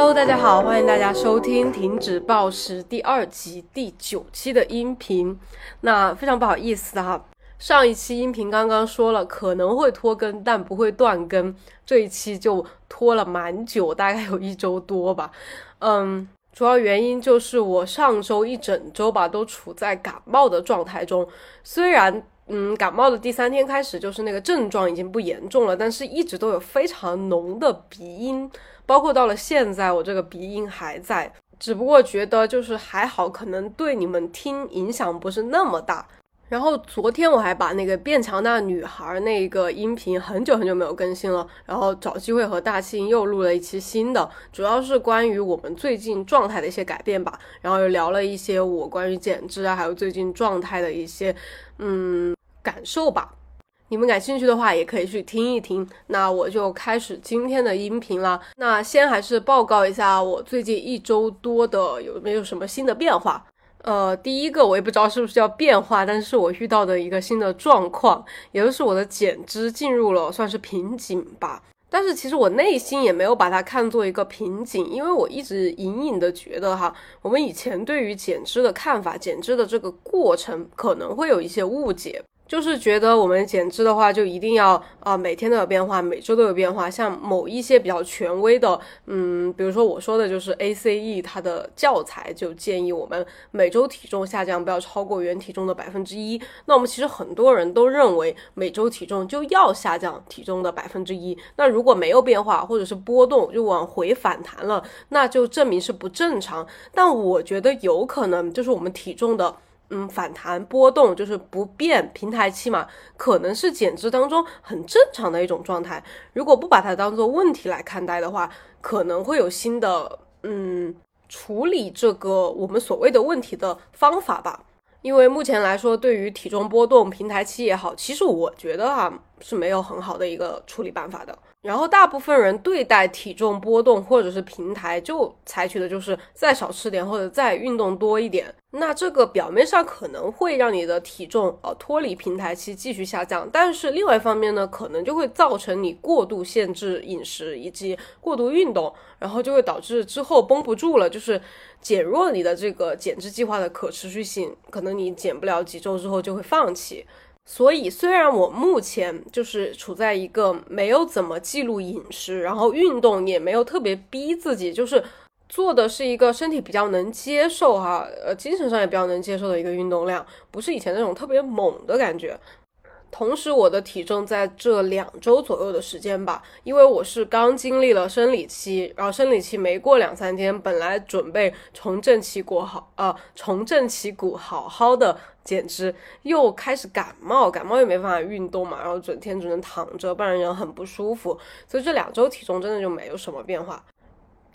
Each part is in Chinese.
Hello，大家好，欢迎大家收听《停止暴食》第二集第九期的音频。那非常不好意思哈，上一期音频刚刚说了可能会拖更，但不会断更，这一期就拖了蛮久，大概有一周多吧。嗯，主要原因就是我上周一整周吧都处在感冒的状态中，虽然。嗯，感冒的第三天开始，就是那个症状已经不严重了，但是一直都有非常浓的鼻音，包括到了现在，我这个鼻音还在。只不过觉得就是还好，可能对你们听影响不是那么大。然后昨天我还把那个变强大女孩那个音频很久很久没有更新了，然后找机会和大庆又录了一期新的，主要是关于我们最近状态的一些改变吧，然后又聊了一些我关于减脂啊，还有最近状态的一些，嗯。感受吧，你们感兴趣的话也可以去听一听。那我就开始今天的音频了。那先还是报告一下我最近一周多的有没有什么新的变化。呃，第一个我也不知道是不是叫变化，但是我遇到的一个新的状况，也就是我的减脂进入了算是瓶颈吧。但是其实我内心也没有把它看作一个瓶颈，因为我一直隐隐的觉得哈，我们以前对于减脂的看法，减脂的这个过程可能会有一些误解。就是觉得我们减脂的话，就一定要啊每天都有变化，每周都有变化。像某一些比较权威的，嗯，比如说我说的就是 ACE 它的教材就建议我们每周体重下降不要超过原体重的百分之一。那我们其实很多人都认为每周体重就要下降体重的百分之一。那如果没有变化或者是波动就往回反弹了，那就证明是不正常。但我觉得有可能就是我们体重的。嗯，反弹波动就是不变平台期嘛，可能是减脂当中很正常的一种状态。如果不把它当做问题来看待的话，可能会有新的嗯处理这个我们所谓的问题的方法吧。因为目前来说，对于体重波动平台期也好，其实我觉得啊是没有很好的一个处理办法的。然后大部分人对待体重波动或者是平台，就采取的就是再少吃点或者再运动多一点。那这个表面上可能会让你的体重呃脱离平台期继续下降，但是另外一方面呢，可能就会造成你过度限制饮食以及过度运动，然后就会导致之后绷不住了，就是减弱你的这个减脂计划的可持续性，可能你减不了几周之后就会放弃。所以，虽然我目前就是处在一个没有怎么记录饮食，然后运动也没有特别逼自己，就是做的是一个身体比较能接受哈，呃，精神上也比较能接受的一个运动量，不是以前那种特别猛的感觉。同时，我的体重在这两周左右的时间吧，因为我是刚经历了生理期，然后生理期没过两三天，本来准备重振旗鼓好啊，重振旗鼓好好的减脂，又开始感冒，感冒又没办法运动嘛，然后整天只能躺着，不然人很不舒服，所以这两周体重真的就没有什么变化。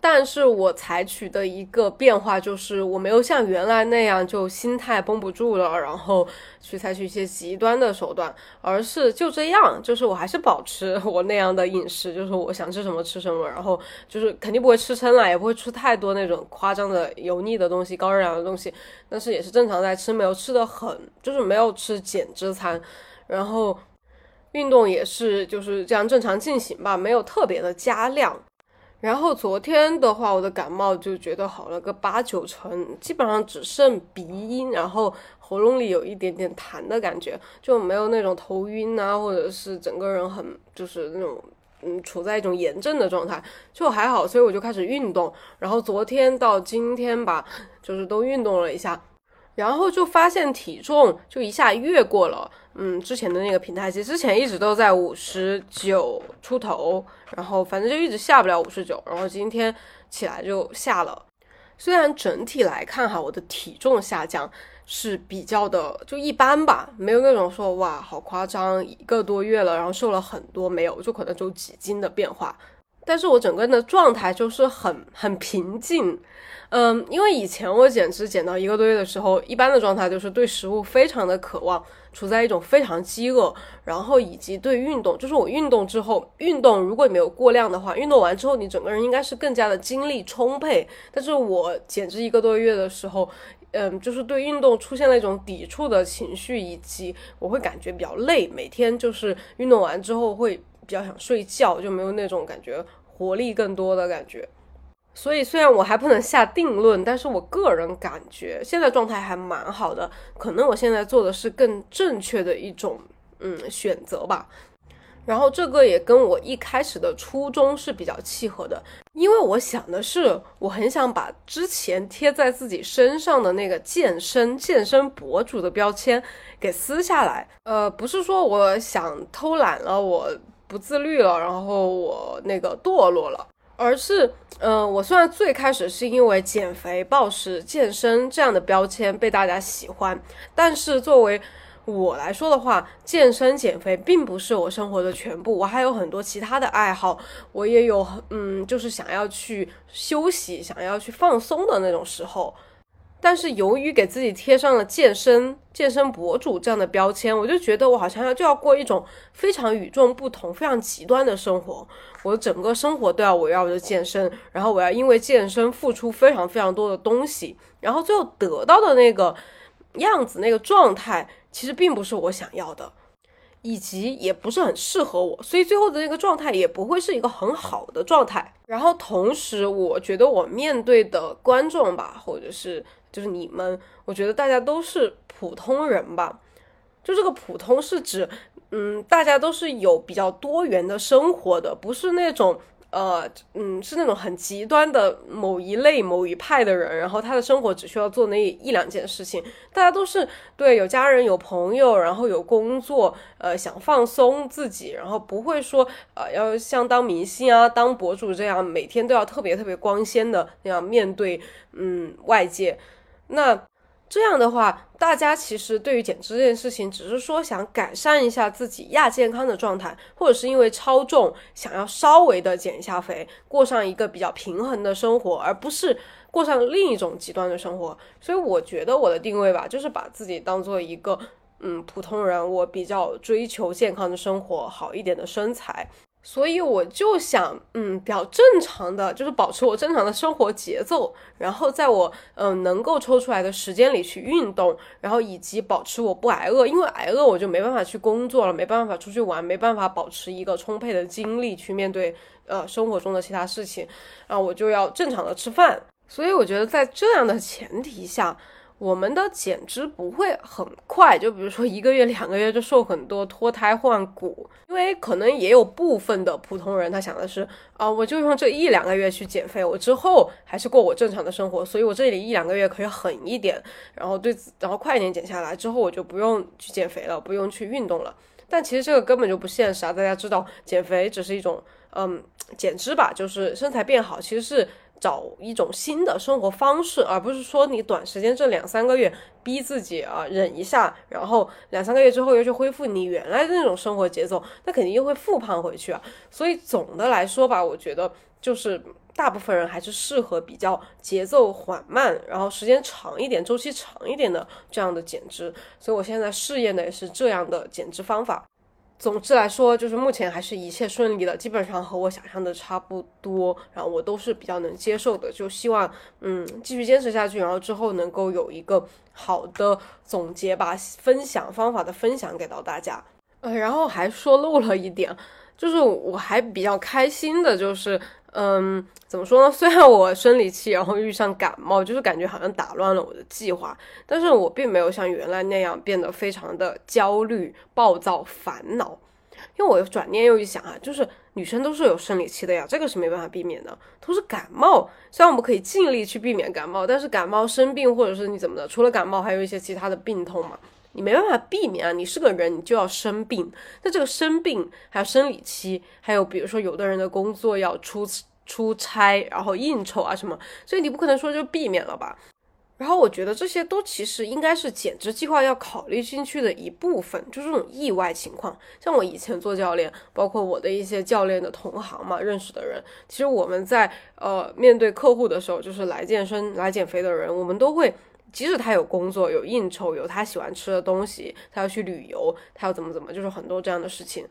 但是我采取的一个变化就是，我没有像原来那样就心态绷不住了，然后去采取一些极端的手段，而是就这样，就是我还是保持我那样的饮食，就是我想吃什么吃什么，然后就是肯定不会吃撑了，也不会吃太多那种夸张的油腻的东西、高热量的东西，但是也是正常在吃，没有吃的很，就是没有吃减脂餐，然后运动也是就是这样正常进行吧，没有特别的加量。然后昨天的话，我的感冒就觉得好了个八九成，基本上只剩鼻音，然后喉咙里有一点点痰的感觉，就没有那种头晕啊，或者是整个人很就是那种嗯处在一种炎症的状态，就还好，所以我就开始运动，然后昨天到今天吧，就是都运动了一下。然后就发现体重就一下越过了，嗯，之前的那个平台期，之前一直都在五十九出头，然后反正就一直下不了五十九，然后今天起来就下了。虽然整体来看哈，我的体重下降是比较的就一般吧，没有那种说哇好夸张，一个多月了，然后瘦了很多，没有，就可能就几斤的变化。但是我整个人的状态就是很很平静，嗯，因为以前我减脂减到一个多月的时候，一般的状态就是对食物非常的渴望，处在一种非常饥饿，然后以及对运动，就是我运动之后，运动如果没有过量的话，运动完之后你整个人应该是更加的精力充沛。但是我减脂一个多月的时候，嗯，就是对运动出现了一种抵触的情绪，以及我会感觉比较累，每天就是运动完之后会。比较想睡觉，就没有那种感觉活力更多的感觉。所以虽然我还不能下定论，但是我个人感觉现在状态还蛮好的，可能我现在做的是更正确的一种嗯选择吧。然后这个也跟我一开始的初衷是比较契合的，因为我想的是，我很想把之前贴在自己身上的那个健身健身博主的标签给撕下来。呃，不是说我想偷懒了，我不自律了，然后我那个堕落了，而是，嗯，我虽然最开始是因为减肥、暴食、健身这样的标签被大家喜欢，但是作为我来说的话，健身减肥并不是我生活的全部，我还有很多其他的爱好，我也有嗯，就是想要去休息、想要去放松的那种时候。但是由于给自己贴上了健身、健身博主这样的标签，我就觉得我好像要就要过一种非常与众不同、非常极端的生活。我的整个生活都要围绕着健身，然后我要因为健身付出非常非常多的东西，然后最后得到的那个样子、那个状态。其实并不是我想要的，以及也不是很适合我，所以最后的那个状态也不会是一个很好的状态。然后同时，我觉得我面对的观众吧，或者是就是你们，我觉得大家都是普通人吧。就这个普通是指，嗯，大家都是有比较多元的生活的，不是那种。呃，嗯，是那种很极端的某一类、某一派的人，然后他的生活只需要做那一两件事情。大家都是对有家人、有朋友，然后有工作，呃，想放松自己，然后不会说呃要像当明星啊、当博主这样每天都要特别特别光鲜的那样面对嗯外界。那。这样的话，大家其实对于减脂这件事情，只是说想改善一下自己亚健康的状态，或者是因为超重想要稍微的减一下肥，过上一个比较平衡的生活，而不是过上另一种极端的生活。所以我觉得我的定位吧，就是把自己当做一个嗯普通人，我比较追求健康的生活，好一点的身材。所以我就想，嗯，比较正常的，就是保持我正常的生活节奏，然后在我嗯能够抽出来的时间里去运动，然后以及保持我不挨饿，因为挨饿我就没办法去工作了，没办法出去玩，没办法保持一个充沛的精力去面对呃生活中的其他事情，然后我就要正常的吃饭。所以我觉得在这样的前提下。我们的减脂不会很快，就比如说一个月、两个月就瘦很多，脱胎换骨。因为可能也有部分的普通人，他想的是啊，我就用这一两个月去减肥，我之后还是过我正常的生活，所以我这里一两个月可以狠一点，然后对，然后快一点减下来，之后我就不用去减肥了，不用去运动了。但其实这个根本就不现实啊！大家知道，减肥只是一种，嗯，减脂吧，就是身材变好，其实是。找一种新的生活方式，而不是说你短时间这两三个月逼自己啊忍一下，然后两三个月之后又去恢复你原来的那种生活节奏，那肯定又会复胖回去啊。所以总的来说吧，我觉得就是大部分人还是适合比较节奏缓慢，然后时间长一点、周期长一点的这样的减脂。所以我现在试验的也是这样的减脂方法。总之来说，就是目前还是一切顺利的，基本上和我想象的差不多，然后我都是比较能接受的，就希望嗯继续坚持下去，然后之后能够有一个好的总结吧，分享方法的分享给到大家。呃，然后还说漏了一点，就是我还比较开心的，就是。嗯，怎么说呢？虽然我生理期，然后遇上感冒，就是感觉好像打乱了我的计划，但是我并没有像原来那样变得非常的焦虑、暴躁、烦恼。因为我转念又一想啊，就是女生都是有生理期的呀，这个是没办法避免的，同时感冒。虽然我们可以尽力去避免感冒，但是感冒生病或者是你怎么的，除了感冒，还有一些其他的病痛嘛。你没办法避免啊，你是个人，你就要生病。那这个生病，还有生理期，还有比如说有的人的工作要出出差，然后应酬啊什么，所以你不可能说就避免了吧。然后我觉得这些都其实应该是减脂计划要考虑进去的一部分，就这种意外情况。像我以前做教练，包括我的一些教练的同行嘛，认识的人，其实我们在呃面对客户的时候，就是来健身、来减肥的人，我们都会。即使他有工作、有应酬、有他喜欢吃的东西，他要去旅游，他要怎么怎么，就是很多这样的事情。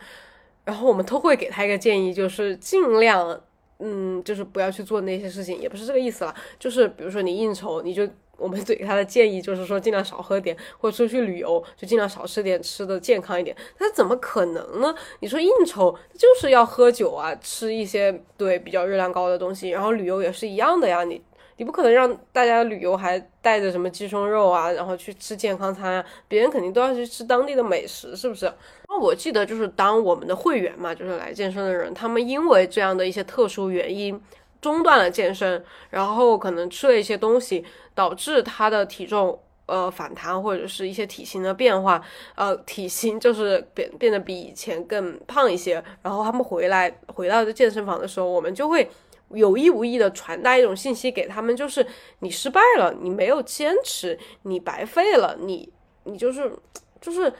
然后我们都会给他一个建议，就是尽量，嗯，就是不要去做那些事情，也不是这个意思了。就是比如说你应酬，你就我们给他的建议就是说，尽量少喝点，或者出去旅游就尽量少吃点，吃的健康一点。他怎么可能呢？你说应酬就是要喝酒啊，吃一些对比较热量高的东西，然后旅游也是一样的呀。你你不可能让大家旅游还带着什么鸡胸肉啊，然后去吃健康餐啊，别人肯定都要去吃当地的美食，是不是？那我记得就是当我们的会员嘛，就是来健身的人，他们因为这样的一些特殊原因。中断了健身，然后可能吃了一些东西，导致他的体重呃反弹或者是一些体型的变化，呃体型就是变变得比以前更胖一些。然后他们回来回到这健身房的时候，我们就会有意无意的传达一种信息给他们，就是你失败了，你没有坚持，你白费了，你你就是就是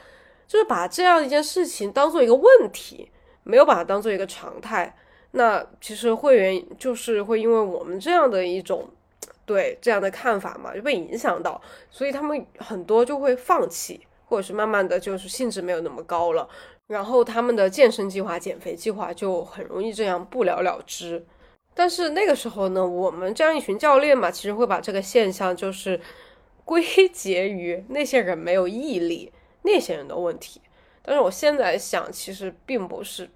就是把这样一件事情当做一个问题，没有把它当做一个常态。那其实会员就是会因为我们这样的一种对这样的看法嘛，就被影响到，所以他们很多就会放弃，或者是慢慢的就是兴致没有那么高了，然后他们的健身计划、减肥计划就很容易这样不了了之。但是那个时候呢，我们这样一群教练嘛，其实会把这个现象就是 归结于那些人没有毅力，那些人的问题。但是我现在想，其实并不是。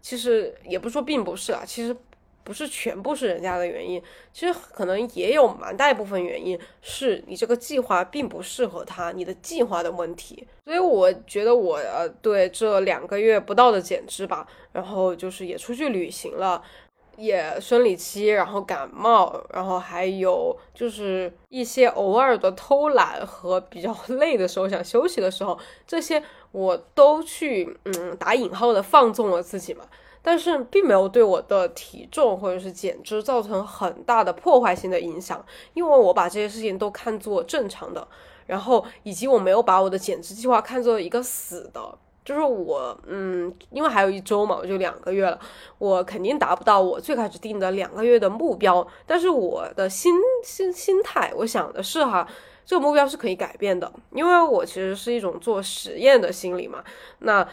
其实也不说并不是啊，其实不是全部是人家的原因，其实可能也有蛮大一部分原因是你这个计划并不适合他，你的计划的问题。所以我觉得我呃对这两个月不到的减脂吧，然后就是也出去旅行了，也生理期，然后感冒，然后还有就是一些偶尔的偷懒和比较 累的时候想休息的时候，这些。我都去嗯打引号的放纵了自己嘛，但是并没有对我的体重或者是减脂造成很大的破坏性的影响，因为我把这些事情都看作正常的，然后以及我没有把我的减脂计划看作一个死的，就是我嗯，因为还有一周嘛，我就两个月了，我肯定达不到我最开始定的两个月的目标，但是我的心心心态，我想的是哈。这个目标是可以改变的，因为我其实是一种做实验的心理嘛。那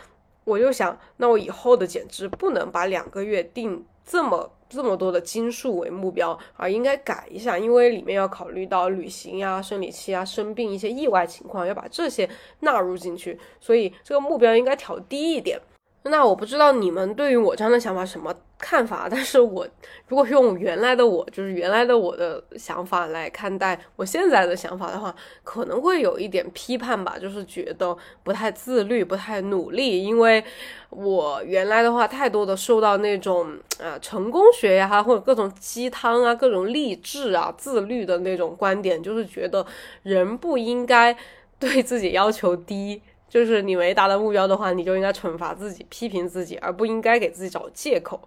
我就想，那我以后的减脂不能把两个月定这么这么多的斤数为目标，而应该改一下，因为里面要考虑到旅行呀、生理期啊、生病一些意外情况，要把这些纳入进去，所以这个目标应该调低一点。那我不知道你们对于我这样的想法什么看法，但是我如果用原来的我，就是原来的我的想法来看待我现在的想法的话，可能会有一点批判吧，就是觉得不太自律，不太努力，因为我原来的话太多的受到那种啊成功学呀，或者各种鸡汤啊，各种励志啊，自律的那种观点，就是觉得人不应该对自己要求低。就是你没达到目标的话，你就应该惩罚自己、批评自己，而不应该给自己找借口。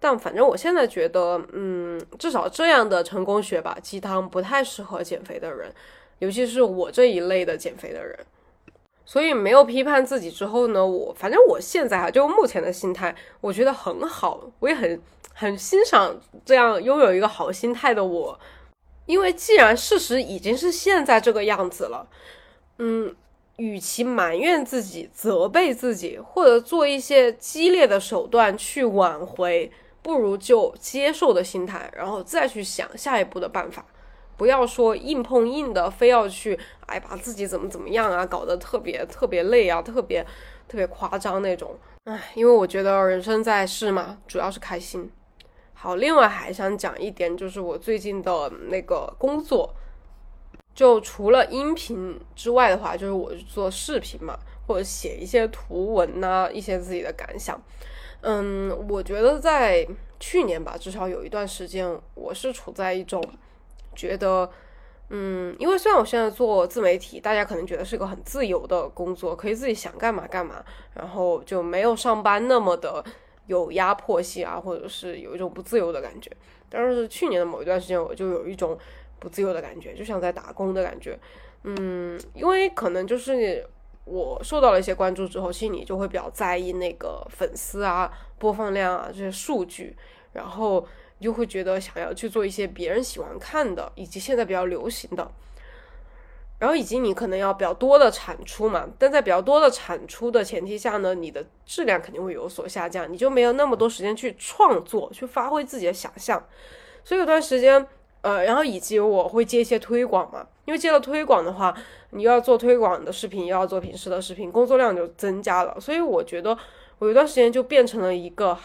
但反正我现在觉得，嗯，至少这样的成功学吧，鸡汤不太适合减肥的人，尤其是我这一类的减肥的人。所以没有批判自己之后呢，我反正我现在啊，就目前的心态，我觉得很好，我也很很欣赏这样拥有一个好心态的我，因为既然事实已经是现在这个样子了，嗯。与其埋怨自己、责备自己，或者做一些激烈的手段去挽回，不如就接受的心态，然后再去想下一步的办法。不要说硬碰硬的，非要去哎把自己怎么怎么样啊，搞得特别特别累啊，特别特别夸张那种。唉，因为我觉得人生在世嘛，主要是开心。好，另外还想讲一点，就是我最近的那个工作。就除了音频之外的话，就是我做视频嘛，或者写一些图文呐，一些自己的感想。嗯，我觉得在去年吧，至少有一段时间，我是处在一种觉得，嗯，因为虽然我现在做自媒体，大家可能觉得是个很自由的工作，可以自己想干嘛干嘛，然后就没有上班那么的有压迫性啊，或者是有一种不自由的感觉。但是去年的某一段时间，我就有一种。不自由的感觉，就像在打工的感觉，嗯，因为可能就是我受到了一些关注之后，心里就会比较在意那个粉丝啊、播放量啊这些数据，然后就会觉得想要去做一些别人喜欢看的，以及现在比较流行的，然后以及你可能要比较多的产出嘛，但在比较多的产出的前提下呢，你的质量肯定会有所下降，你就没有那么多时间去创作，去发挥自己的想象，所以有段时间。呃，然后以及我会接一些推广嘛，因为接了推广的话，你又要做推广的视频，又要做平时的视频，工作量就增加了。所以我觉得我有一段时间就变成了一个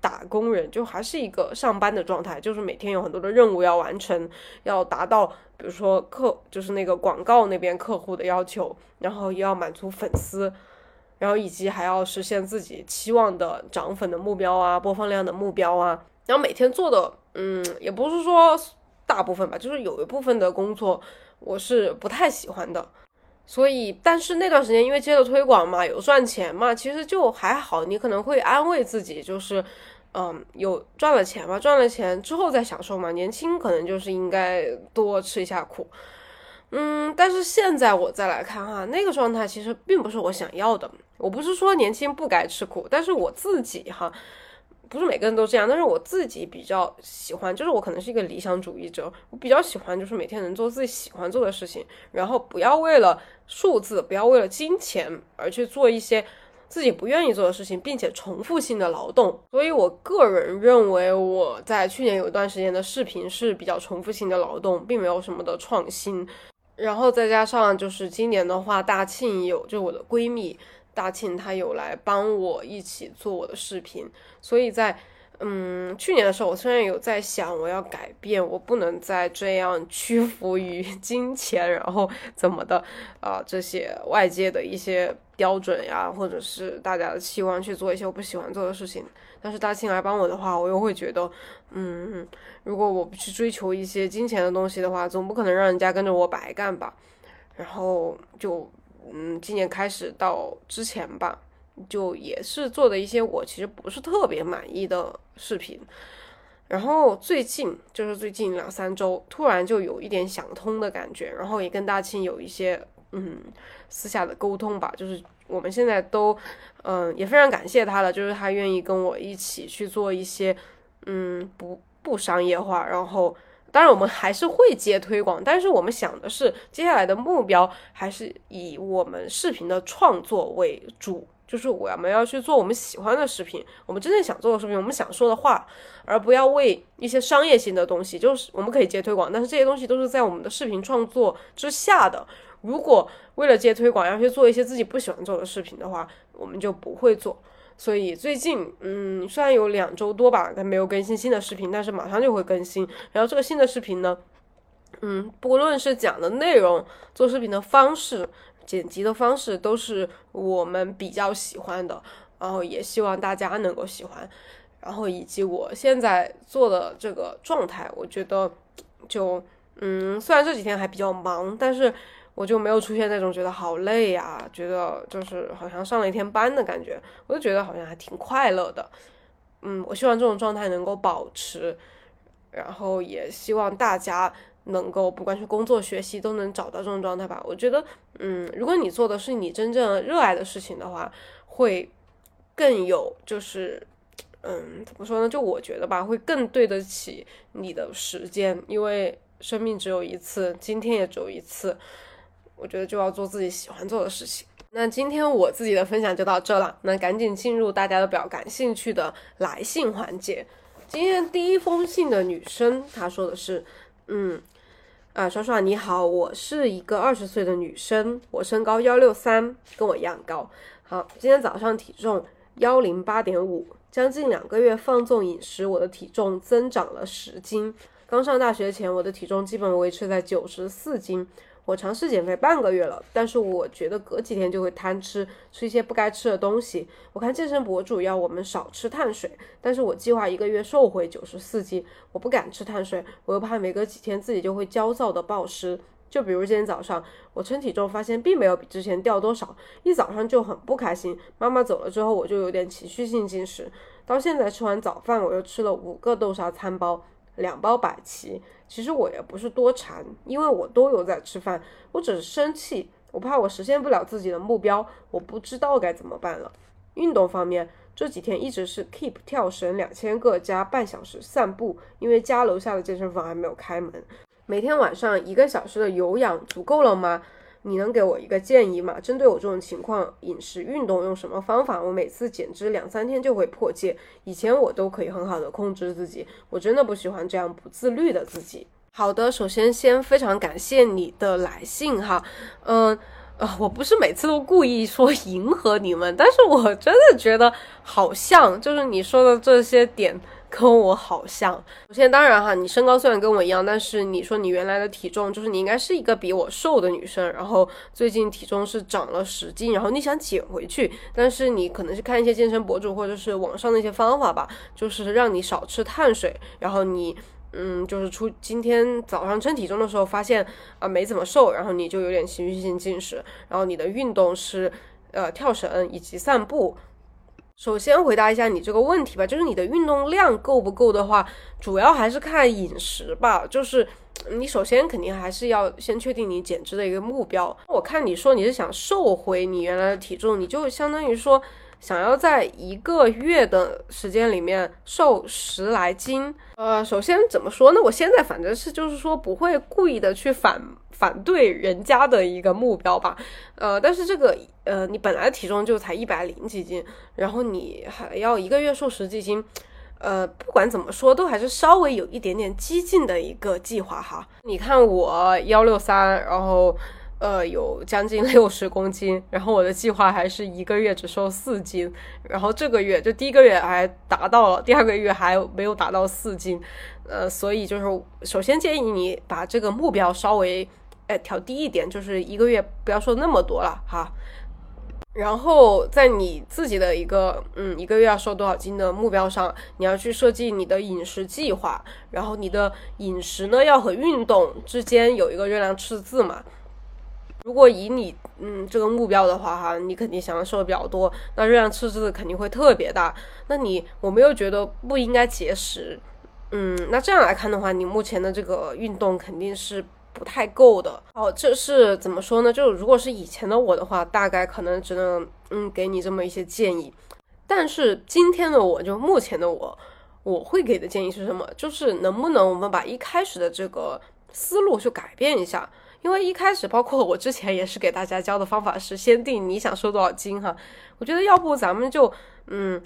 打工人，就还是一个上班的状态，就是每天有很多的任务要完成，要达到，比如说客就是那个广告那边客户的要求，然后又要满足粉丝，然后以及还要实现自己期望的涨粉的目标啊，播放量的目标啊，然后每天做的，嗯，也不是说。大部分吧，就是有一部分的工作我是不太喜欢的，所以，但是那段时间因为接了推广嘛，有赚钱嘛，其实就还好。你可能会安慰自己，就是，嗯，有赚了钱嘛，赚了钱之后再享受嘛。年轻可能就是应该多吃一下苦，嗯，但是现在我再来看哈，那个状态其实并不是我想要的。我不是说年轻不该吃苦，但是我自己哈。不是每个人都这样，但是我自己比较喜欢，就是我可能是一个理想主义者，我比较喜欢就是每天能做自己喜欢做的事情，然后不要为了数字，不要为了金钱而去做一些自己不愿意做的事情，并且重复性的劳动。所以我个人认为，我在去年有一段时间的视频是比较重复性的劳动，并没有什么的创新。然后再加上就是今年的话，大庆有就我的闺蜜。大庆他有来帮我一起做我的视频，所以在嗯去年的时候，我虽然有在想我要改变，我不能再这样屈服于 金钱，然后怎么的啊这些外界的一些标准呀，或者是大家的期望去做一些我不喜欢做的事情。但是大庆来帮我的话，我又会觉得，嗯，如果我不去追求一些金钱的东西的话，总不可能让人家跟着我白干吧？然后就。嗯，今年开始到之前吧，就也是做的一些我其实不是特别满意的视频。然后最近就是最近两三周，突然就有一点想通的感觉，然后也跟大庆有一些嗯私下的沟通吧。就是我们现在都嗯也非常感谢他了，就是他愿意跟我一起去做一些嗯不不商业化，然后。当然，我们还是会接推广，但是我们想的是，接下来的目标还是以我们视频的创作为主，就是我们要去做我们喜欢的视频，我们真正想做的视频，我们想说的话，而不要为一些商业性的东西。就是我们可以接推广，但是这些东西都是在我们的视频创作之下的。如果为了接推广要去做一些自己不喜欢做的视频的话，我们就不会做。所以最近，嗯，虽然有两周多吧，但没有更新新的视频，但是马上就会更新。然后这个新的视频呢，嗯，不论是讲的内容、做视频的方式、剪辑的方式，都是我们比较喜欢的。然后也希望大家能够喜欢。然后以及我现在做的这个状态，我觉得就，嗯，虽然这几天还比较忙，但是。我就没有出现那种觉得好累呀，觉得就是好像上了一天班的感觉，我就觉得好像还挺快乐的。嗯，我希望这种状态能够保持，然后也希望大家能够不管是工作、学习都能找到这种状态吧。我觉得，嗯，如果你做的是你真正热爱的事情的话，会更有就是，嗯，怎么说呢？就我觉得吧，会更对得起你的时间，因为生命只有一次，今天也只有一次。我觉得就要做自己喜欢做的事情。那今天我自己的分享就到这了，那赶紧进入大家都比较感兴趣的来信环节。今天第一封信的女生她说的是，嗯，啊，爽爽你好，我是一个二十岁的女生，我身高幺六三，跟我一样高。好，今天早上体重幺零八点五，将近两个月放纵饮食，我的体重增长了十斤。刚上大学前，我的体重基本维持在九十四斤。我尝试减肥半个月了，但是我觉得隔几天就会贪吃，吃一些不该吃的东西。我看健身博主要我们少吃碳水，但是我计划一个月瘦回九十四斤，我不敢吃碳水，我又怕没隔几天自己就会焦躁的暴食。就比如今天早上我称体重，发现并没有比之前掉多少，一早上就很不开心。妈妈走了之后，我就有点情绪性进食，到现在吃完早饭，我又吃了五个豆沙餐包。两包百奇，其实我也不是多馋，因为我都有在吃饭，我只是生气，我怕我实现不了自己的目标，我不知道该怎么办了。运动方面，这几天一直是 keep 跳绳两千个加半小时散步，因为家楼下的健身房还没有开门。每天晚上一个小时的有氧足够了吗？你能给我一个建议吗？针对我这种情况，饮食、运动用什么方法？我每次减脂两三天就会破戒，以前我都可以很好的控制自己，我真的不喜欢这样不自律的自己。好的，首先先非常感谢你的来信哈，嗯。啊，我不是每次都故意说迎合你们，但是我真的觉得好像，就是你说的这些点跟我好像。首先，当然哈，你身高虽然跟我一样，但是你说你原来的体重，就是你应该是一个比我瘦的女生，然后最近体重是长了十斤，然后你想减回去，但是你可能是看一些健身博主或者是网上的一些方法吧，就是让你少吃碳水，然后你。嗯，就是出今天早上称体重的时候发现啊没怎么瘦，然后你就有点情绪性进食，然后你的运动是呃跳绳以及散步。首先回答一下你这个问题吧，就是你的运动量够不够的话，主要还是看饮食吧。就是你首先肯定还是要先确定你减脂的一个目标。我看你说你是想瘦回你原来的体重，你就相当于说。想要在一个月的时间里面瘦十来斤，呃，首先怎么说呢？我现在反正是就是说不会故意的去反反对人家的一个目标吧，呃，但是这个呃，你本来体重就才一百零几斤，然后你还要一个月瘦十几斤，呃，不管怎么说都还是稍微有一点点激进的一个计划哈。你看我幺六三，然后。呃，有将近六十公斤，然后我的计划还是一个月只瘦四斤，然后这个月就第一个月还达到了，第二个月还没有达到四斤，呃，所以就是首先建议你把这个目标稍微哎调低一点，就是一个月不要瘦那么多了哈，然后在你自己的一个嗯一个月要瘦多少斤的目标上，你要去设计你的饮食计划，然后你的饮食呢要和运动之间有一个热量赤字嘛。如果以你嗯这个目标的话哈，你肯定想要瘦的比较多，那热量赤字肯定会特别大。那你我们又觉得不应该节食，嗯，那这样来看的话，你目前的这个运动肯定是不太够的。哦，这是怎么说呢？就如果是以前的我的话，大概可能只能嗯给你这么一些建议。但是今天的我就目前的我，我会给的建议是什么？就是能不能我们把一开始的这个思路去改变一下。因为一开始，包括我之前也是给大家教的方法是先定你想瘦多少斤哈。我觉得要不咱们就嗯，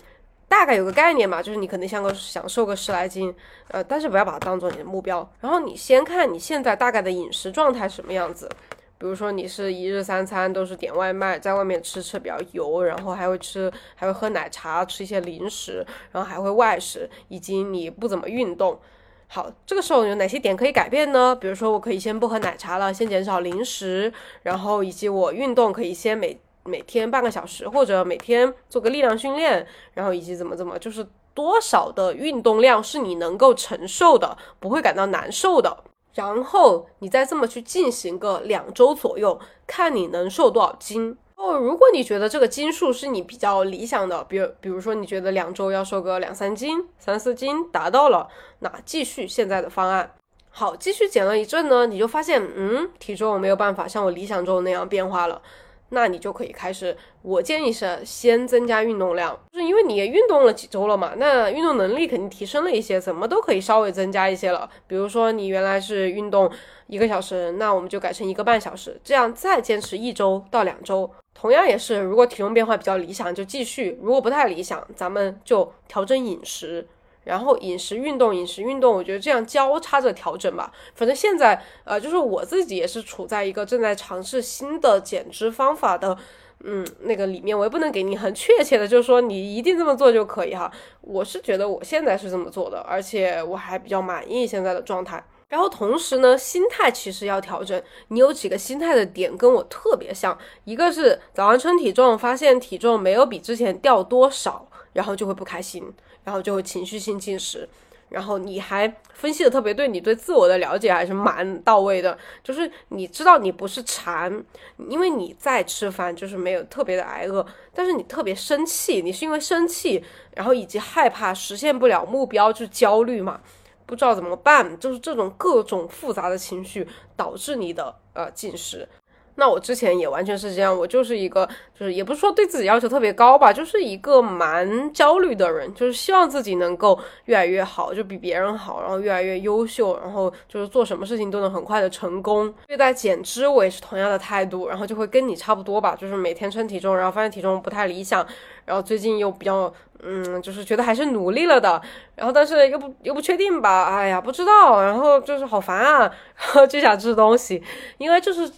大概有个概念嘛，就是你可能像个想瘦个十来斤，呃，但是不要把它当做你的目标。然后你先看你现在大概的饮食状态什么样子，比如说你是一日三餐都是点外卖，在外面吃吃比较油，然后还会吃还会喝奶茶，吃一些零食，然后还会外食，以及你不怎么运动。好，这个时候有哪些点可以改变呢？比如说，我可以先不喝奶茶了，先减少零食，然后以及我运动可以先每每天半个小时，或者每天做个力量训练，然后以及怎么怎么，就是多少的运动量是你能够承受的，不会感到难受的。然后你再这么去进行个两周左右，看你能瘦多少斤。哦，如果你觉得这个斤数是你比较理想的，比如比如说你觉得两周要瘦个两三斤、三四斤达到了，那继续现在的方案。好，继续减了一阵呢，你就发现，嗯，体重没有办法像我理想中那样变化了。那你就可以开始，我建议是先增加运动量，就是因为你也运动了几周了嘛，那运动能力肯定提升了一些，怎么都可以稍微增加一些了。比如说你原来是运动一个小时，那我们就改成一个半小时，这样再坚持一周到两周。同样也是，如果体重变化比较理想，就继续；如果不太理想，咱们就调整饮食。然后饮食运动，饮食运动，我觉得这样交叉着调整吧。反正现在，呃，就是我自己也是处在一个正在尝试新的减脂方法的，嗯，那个里面，我也不能给你很确切的，就是说你一定这么做就可以哈。我是觉得我现在是这么做的，而且我还比较满意现在的状态。然后同时呢，心态其实要调整。你有几个心态的点跟我特别像，一个是早上称体重，发现体重没有比之前掉多少，然后就会不开心。然后就会情绪性进食，然后你还分析的特别对，你对自我的了解还是蛮到位的。就是你知道你不是馋，因为你在吃饭，就是没有特别的挨饿，但是你特别生气，你是因为生气，然后以及害怕实现不了目标就焦虑嘛，不知道怎么办，就是这种各种复杂的情绪导致你的呃进食。那我之前也完全是这样，我就是一个，就是也不是说对自己要求特别高吧，就是一个蛮焦虑的人，就是希望自己能够越来越好，就比别人好，然后越来越优秀，然后就是做什么事情都能很快的成功。对待减脂我也是同样的态度，然后就会跟你差不多吧，就是每天称体重，然后发现体重不太理想，然后最近又比较嗯，就是觉得还是努力了的，然后但是又不又不确定吧，哎呀，不知道，然后就是好烦啊，然后就想吃东西，因为就是。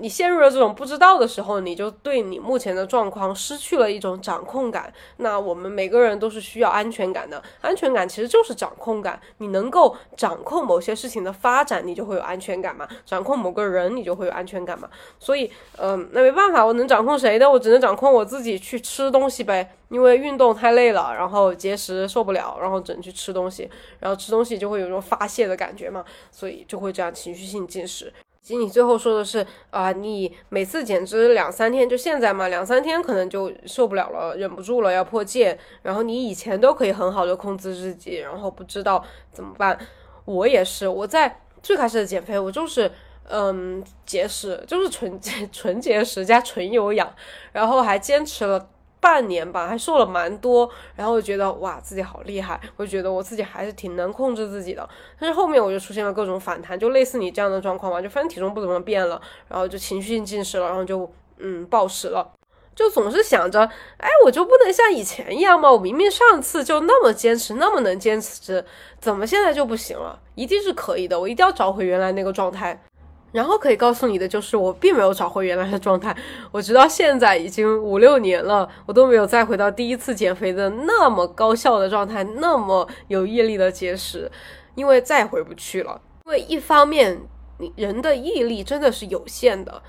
你陷入了这种不知道的时候，你就对你目前的状况失去了一种掌控感。那我们每个人都是需要安全感的，安全感其实就是掌控感。你能够掌控某些事情的发展，你就会有安全感嘛；掌控某个人，你就会有安全感嘛。所以，嗯，那没办法，我能掌控谁呢？我只能掌控我自己去吃东西呗。因为运动太累了，然后节食受不了，然后只能去吃东西，然后吃东西就会有一种发泄的感觉嘛，所以就会这样情绪性进食。你最后说的是啊，你每次减脂两三天，就现在嘛，两三天可能就受不了了，忍不住了要破戒。然后你以前都可以很好的控制自己，然后不知道怎么办。我也是，我在最开始的减肥，我就是嗯节食，就是纯 纯节食加纯有氧，然后还坚持了。半年吧，还瘦了蛮多，然后我觉得哇，自己好厉害，我就觉得我自己还是挺能控制自己的。但是后面我就出现了各种反弹，就类似你这样的状况嘛，就反正体重不怎么变了，然后就情绪性进食了，然后就嗯暴食了，就总是想着，哎，我就不能像以前一样吗？我明明上次就那么坚持，那么能坚持，怎么现在就不行了？一定是可以的，我一定要找回原来那个状态。然后可以告诉你的就是，我并没有找回原来的状态。我直到现在已经五六年了，我都没有再回到第一次减肥的那么高效的状态，那么有毅力的节食，因为再也回不去了。因为一方面，你人的毅力真的是有限的，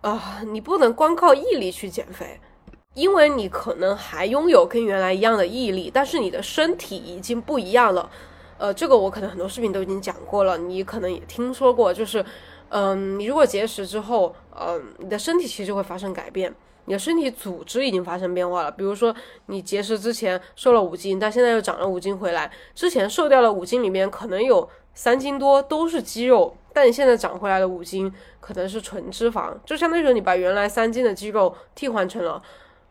啊，你不能光靠毅力去减肥，因为你可能还拥有跟原来一样的毅力，但是你的身体已经不一样了。呃，这个我可能很多视频都已经讲过了，你可能也听说过，就是。嗯，你如果节食之后，嗯，你的身体其实会发生改变，你的身体组织已经发生变化了。比如说，你节食之前瘦了五斤，但现在又长了五斤回来，之前瘦掉了五斤里面可能有三斤多都是肌肉，但你现在长回来的五斤可能是纯脂肪，就相当于说你把原来三斤的肌肉替换成了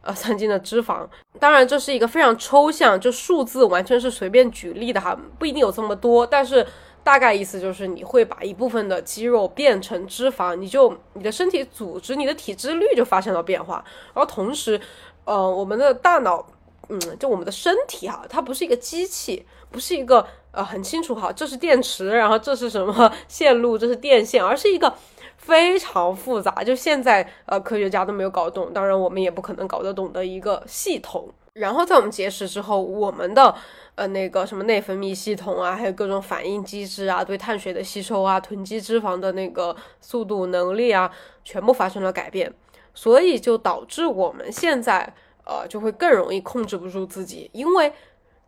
呃三斤的脂肪。当然，这是一个非常抽象，就数字完全是随便举例的哈，不一定有这么多，但是。大概意思就是你会把一部分的肌肉变成脂肪，你就你的身体组织、你的体脂率就发生了变化。然后同时，呃，我们的大脑，嗯，就我们的身体哈，它不是一个机器，不是一个呃很清楚哈，这是电池，然后这是什么线路，这是电线，而是一个非常复杂，就现在呃科学家都没有搞懂，当然我们也不可能搞得懂的一个系统。然后在我们节食之后，我们的呃那个什么内分泌系统啊，还有各种反应机制啊，对碳水的吸收啊，囤积脂肪的那个速度能力啊，全部发生了改变，所以就导致我们现在呃就会更容易控制不住自己，因为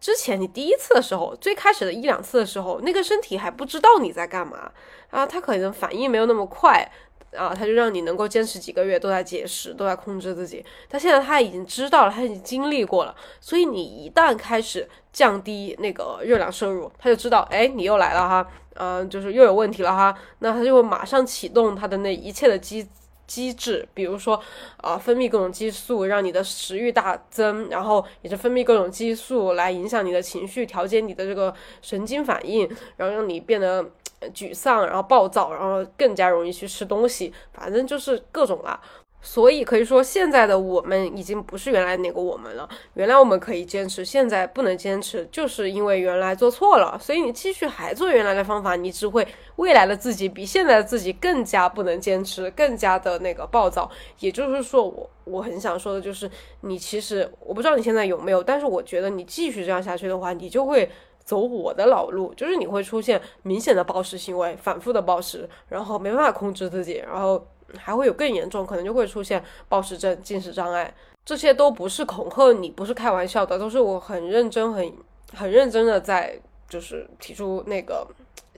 之前你第一次的时候，最开始的一两次的时候，那个身体还不知道你在干嘛啊，它可能反应没有那么快。啊，他就让你能够坚持几个月都在节食，都在控制自己。但现在他已经知道了，他已经经历过了，所以你一旦开始降低那个热量摄入，他就知道，哎，你又来了哈，嗯，就是又有问题了哈。那他就会马上启动他的那一切的机机制，比如说，啊，分泌各种激素，让你的食欲大增，然后也是分泌各种激素来影响你的情绪，调节你的这个神经反应，然后让你变得。沮丧，然后暴躁，然后更加容易去吃东西，反正就是各种啦。所以可以说，现在的我们已经不是原来那个我们了。原来我们可以坚持，现在不能坚持，就是因为原来做错了。所以你继续还做原来的方法，你只会未来的自己比现在的自己更加不能坚持，更加的那个暴躁。也就是说，我我很想说的就是，你其实我不知道你现在有没有，但是我觉得你继续这样下去的话，你就会。走我的老路，就是你会出现明显的暴食行为，反复的暴食，然后没办法控制自己，然后还会有更严重，可能就会出现暴食症、进食障碍。这些都不是恐吓你，不是开玩笑的，都是我很认真、很很认真的在就是提出那个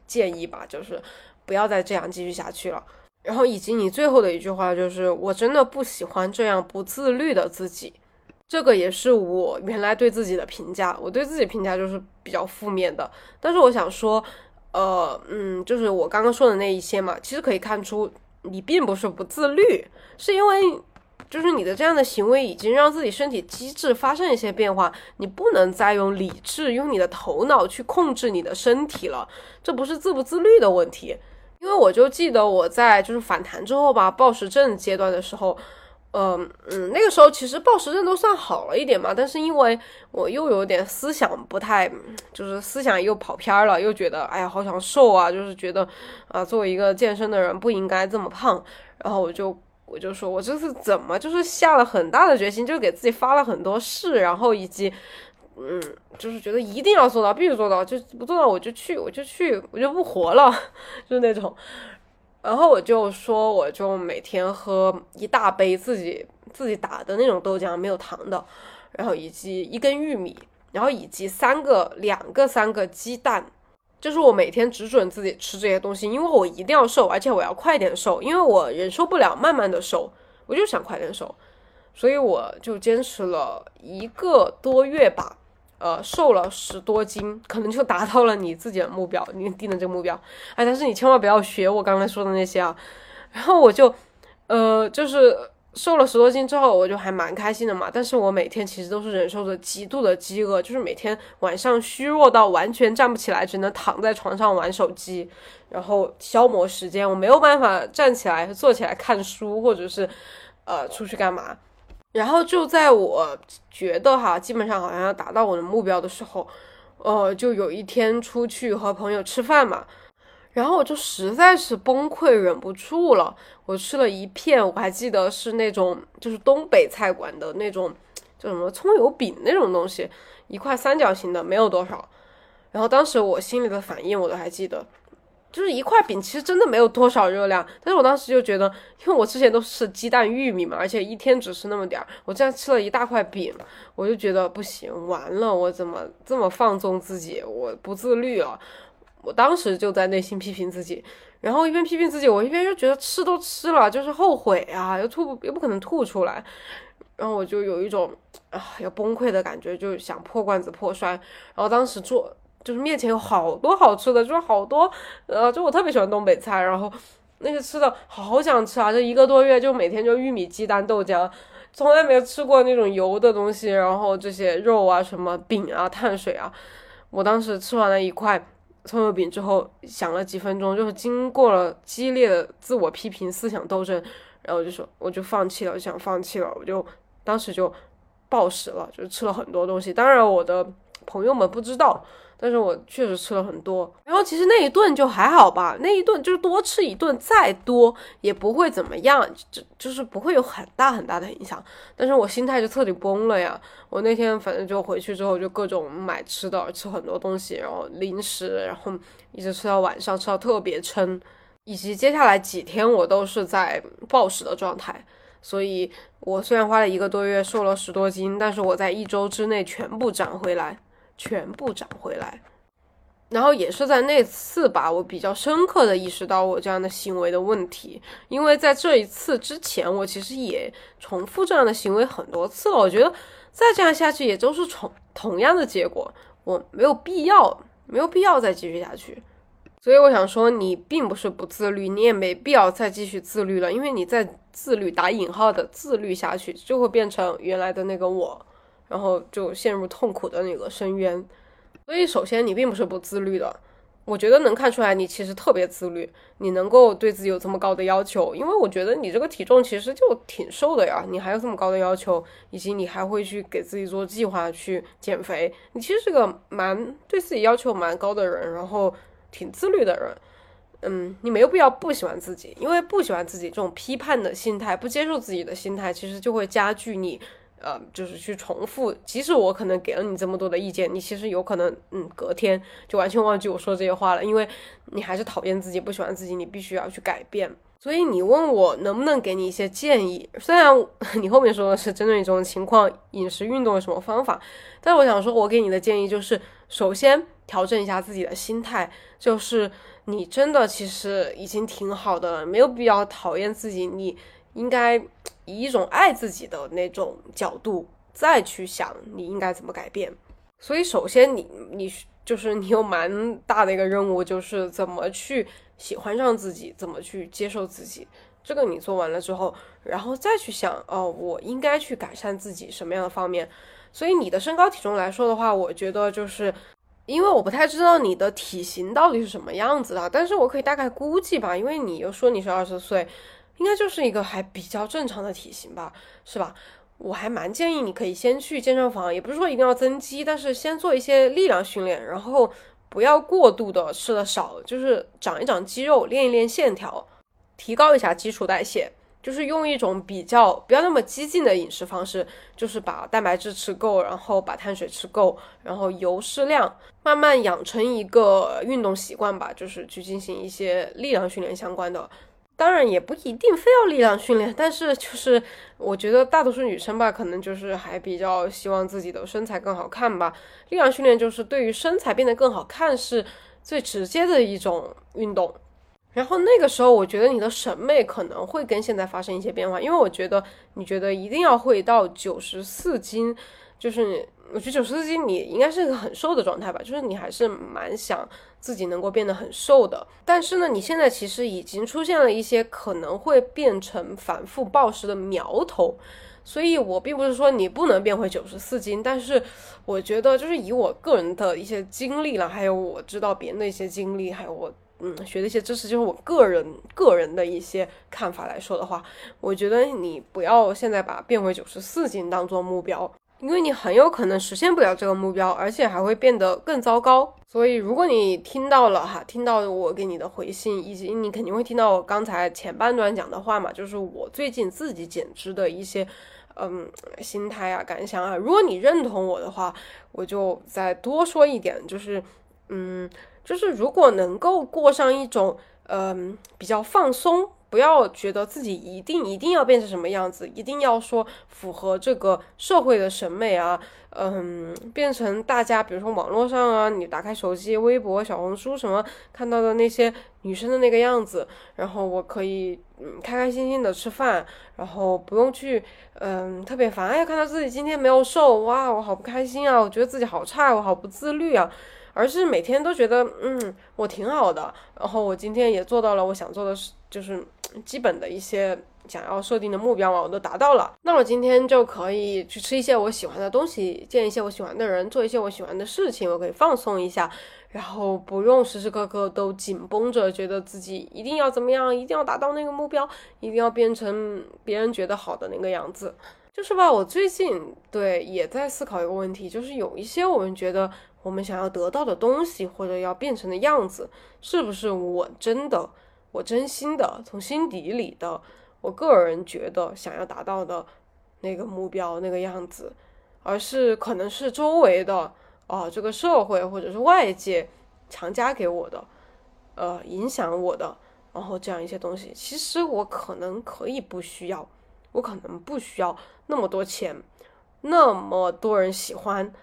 建议吧，就是不要再这样继续下去了。然后以及你最后的一句话就是，我真的不喜欢这样不自律的自己。这个也是我原来对自己的评价，我对自己评价就是比较负面的。但是我想说，呃，嗯，就是我刚刚说的那一些嘛，其实可以看出你并不是不自律，是因为就是你的这样的行为已经让自己身体机制发生一些变化，你不能再用理智、用你的头脑去控制你的身体了。这不是自不自律的问题，因为我就记得我在就是反弹之后吧，暴食症阶段的时候。嗯嗯，那个时候其实暴食症都算好了一点嘛，但是因为我又有点思想不太，就是思想又跑偏了，又觉得哎呀好想瘦啊，就是觉得啊作为一个健身的人不应该这么胖，然后我就我就说我这是怎么就是下了很大的决心，就给自己发了很多誓，然后以及嗯就是觉得一定要做到，必须做到，就不做到我就去我就去我就不活了，就是那种。然后我就说，我就每天喝一大杯自己自己打的那种豆浆，没有糖的，然后以及一根玉米，然后以及三个两个三个鸡蛋，就是我每天只准自己吃这些东西，因为我一定要瘦，而且我要快点瘦，因为我忍受不了慢慢的瘦，我就想快点瘦，所以我就坚持了一个多月吧。呃，瘦了十多斤，可能就达到了你自己的目标，你定的这个目标。哎，但是你千万不要学我刚才说的那些啊。然后我就，呃，就是瘦了十多斤之后，我就还蛮开心的嘛。但是我每天其实都是忍受着极度的饥饿，就是每天晚上虚弱到完全站不起来，只能躺在床上玩手机，然后消磨时间。我没有办法站起来、坐起来看书，或者是，呃，出去干嘛。然后就在我觉得哈，基本上好像要达到我的目标的时候，呃，就有一天出去和朋友吃饭嘛，然后我就实在是崩溃，忍不住了，我吃了一片，我还记得是那种就是东北菜馆的那种叫什么葱油饼那种东西，一块三角形的，没有多少。然后当时我心里的反应我都还记得。就是一块饼，其实真的没有多少热量，但是我当时就觉得，因为我之前都是鸡蛋玉米嘛，而且一天只吃那么点儿，我这样吃了一大块饼，我就觉得不行，完了，我怎么这么放纵自己，我不自律了，我当时就在内心批评自己，然后一边批评自己，我一边又觉得吃都吃了，就是后悔啊，又吐又不可能吐出来，然后我就有一种啊要崩溃的感觉，就想破罐子破摔，然后当时做。就是面前有好多好吃的，就是好多，呃，就我特别喜欢东北菜，然后那些吃的好想吃啊！这一个多月就每天就玉米、鸡蛋、豆浆，从来没有吃过那种油的东西，然后这些肉啊、什么饼啊、碳水啊，我当时吃完了一块葱油饼之后，想了几分钟，就是经过了激烈的自我批评、思想斗争，然后就说我就放弃了，我想放弃了，我就当时就暴食了，就吃了很多东西。当然，我的朋友们不知道。但是我确实吃了很多，然后其实那一顿就还好吧，那一顿就是多吃一顿，再多也不会怎么样，就就是不会有很大很大的影响。但是我心态就彻底崩了呀！我那天反正就回去之后就各种买吃的，吃很多东西，然后零食，然后一直吃到晚上，吃到特别撑，以及接下来几天我都是在暴食的状态。所以我虽然花了一个多月瘦了十多斤，但是我在一周之内全部长回来。全部涨回来，然后也是在那次吧，我比较深刻的意识到我这样的行为的问题。因为在这一次之前，我其实也重复这样的行为很多次了。我觉得再这样下去，也都是重同样的结果，我没有必要，没有必要再继续下去。所以我想说，你并不是不自律，你也没必要再继续自律了，因为你在自律打引号的自律下去，就会变成原来的那个我。然后就陷入痛苦的那个深渊，所以首先你并不是不自律的，我觉得能看出来你其实特别自律，你能够对自己有这么高的要求，因为我觉得你这个体重其实就挺瘦的呀，你还有这么高的要求，以及你还会去给自己做计划去减肥，你其实是个蛮对自己要求蛮高的人，然后挺自律的人，嗯，你没有必要不喜欢自己，因为不喜欢自己这种批判的心态，不接受自己的心态，其实就会加剧你。呃，就是去重复，即使我可能给了你这么多的意见，你其实有可能，嗯，隔天就完全忘记我说这些话了，因为你还是讨厌自己，不喜欢自己，你必须要去改变。所以你问我能不能给你一些建议，虽然 你后面说的是针对你这种情况，饮食、运动有什么方法，但我想说，我给你的建议就是，首先调整一下自己的心态，就是你真的其实已经挺好的了，没有必要讨厌自己，你。应该以一种爱自己的那种角度再去想你应该怎么改变。所以，首先你你就是你有蛮大的一个任务，就是怎么去喜欢上自己，怎么去接受自己。这个你做完了之后，然后再去想哦，我应该去改善自己什么样的方面。所以，你的身高体重来说的话，我觉得就是因为我不太知道你的体型到底是什么样子的，但是我可以大概估计吧，因为你又说你是二十岁。应该就是一个还比较正常的体型吧，是吧？我还蛮建议你可以先去健身房，也不是说一定要增肌，但是先做一些力量训练，然后不要过度的吃的少，就是长一长肌肉，练一练线条，提高一下基础代谢。就是用一种比较不要那么激进的饮食方式，就是把蛋白质吃够，然后把碳水吃够，然后油适量，慢慢养成一个运动习惯吧，就是去进行一些力量训练相关的。当然也不一定非要力量训练，但是就是我觉得大多数女生吧，可能就是还比较希望自己的身材更好看吧。力量训练就是对于身材变得更好看是最直接的一种运动。然后那个时候，我觉得你的审美可能会跟现在发生一些变化，因为我觉得你觉得一定要会到九十四斤，就是我觉得九十四斤你应该是一个很瘦的状态吧，就是你还是蛮想自己能够变得很瘦的。但是呢，你现在其实已经出现了一些可能会变成反复暴食的苗头，所以我并不是说你不能变回九十四斤，但是我觉得就是以我个人的一些经历了，还有我知道别人的一些经历，还有我。嗯，学的一些知识就是我个人个人的一些看法来说的话，我觉得你不要现在把变回九十四斤当做目标，因为你很有可能实现不了这个目标，而且还会变得更糟糕。所以如果你听到了哈，听到我给你的回信，以及你肯定会听到我刚才前半段讲的话嘛，就是我最近自己减脂的一些嗯心态啊感想啊。如果你认同我的话，我就再多说一点，就是嗯。就是如果能够过上一种，嗯，比较放松，不要觉得自己一定一定要变成什么样子，一定要说符合这个社会的审美啊，嗯，变成大家比如说网络上啊，你打开手机、微博、小红书什么看到的那些女生的那个样子，然后我可以嗯开开心心的吃饭，然后不用去嗯特别烦，哎，看到自己今天没有瘦，哇，我好不开心啊，我觉得自己好差，我好不自律啊。而是每天都觉得，嗯，我挺好的，然后我今天也做到了我想做的事，就是基本的一些想要设定的目标嘛，我都达到了。那我今天就可以去吃一些我喜欢的东西，见一些我喜欢的人，做一些我喜欢的事情，我可以放松一下，然后不用时时刻刻都紧绷着，觉得自己一定要怎么样，一定要达到那个目标，一定要变成别人觉得好的那个样子。就是吧，我最近对也在思考一个问题，就是有一些我们觉得。我们想要得到的东西，或者要变成的样子，是不是我真的、我真心的、从心底里的，我个人觉得想要达到的那个目标、那个样子，而是可能是周围的啊，这个社会或者是外界强加给我的，呃，影响我的，然后这样一些东西，其实我可能可以不需要，我可能不需要那么多钱，那么多人喜欢。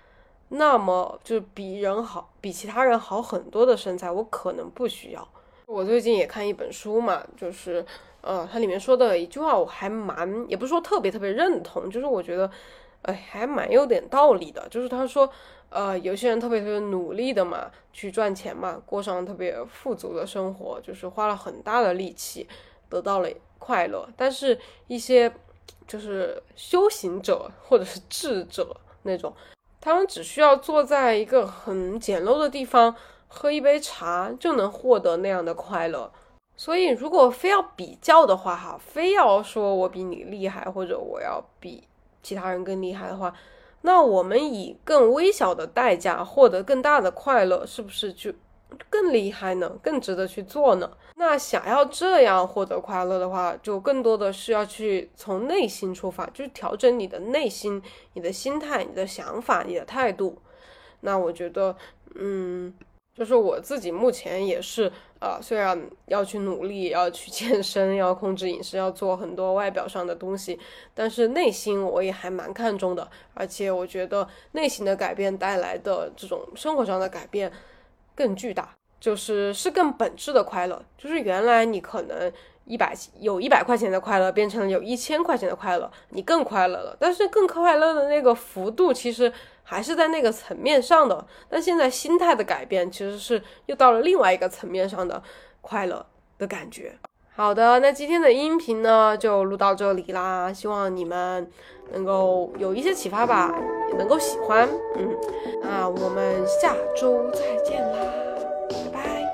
那么就比人好，比其他人好很多的身材，我可能不需要。我最近也看一本书嘛，就是，呃，它里面说的一句话，我还蛮，也不是说特别特别认同，就是我觉得，哎，还蛮有点道理的。就是他说，呃，有些人特别特别努力的嘛，去赚钱嘛，过上特别富足的生活，就是花了很大的力气得到了快乐。但是，一些就是修行者或者是智者那种。他们只需要坐在一个很简陋的地方，喝一杯茶就能获得那样的快乐。所以，如果非要比较的话，哈，非要说我比你厉害，或者我要比其他人更厉害的话，那我们以更微小的代价获得更大的快乐，是不是就？更厉害呢，更值得去做呢。那想要这样获得快乐的话，就更多的是要去从内心出发，就是调整你的内心、你的心态、你的想法、你的态度。那我觉得，嗯，就是我自己目前也是啊，虽然要去努力，要去 健身，要控制饮食，要做很多外表上的东西，但是内心我也还蛮看重的。而且我觉得内心的改变带来的这种生活上的改变。更巨大，就是是更本质的快乐，就是原来你可能一百有一百块钱的快乐，变成了有一千块钱的快乐，你更快乐了。但是更快乐的那个幅度，其实还是在那个层面上的。但现在心态的改变，其实是又到了另外一个层面上的快乐的感觉。好的，那今天的音频呢，就录到这里啦。希望你们能够有一些启发吧，也能够喜欢。嗯，那我们下周再见啦。拜拜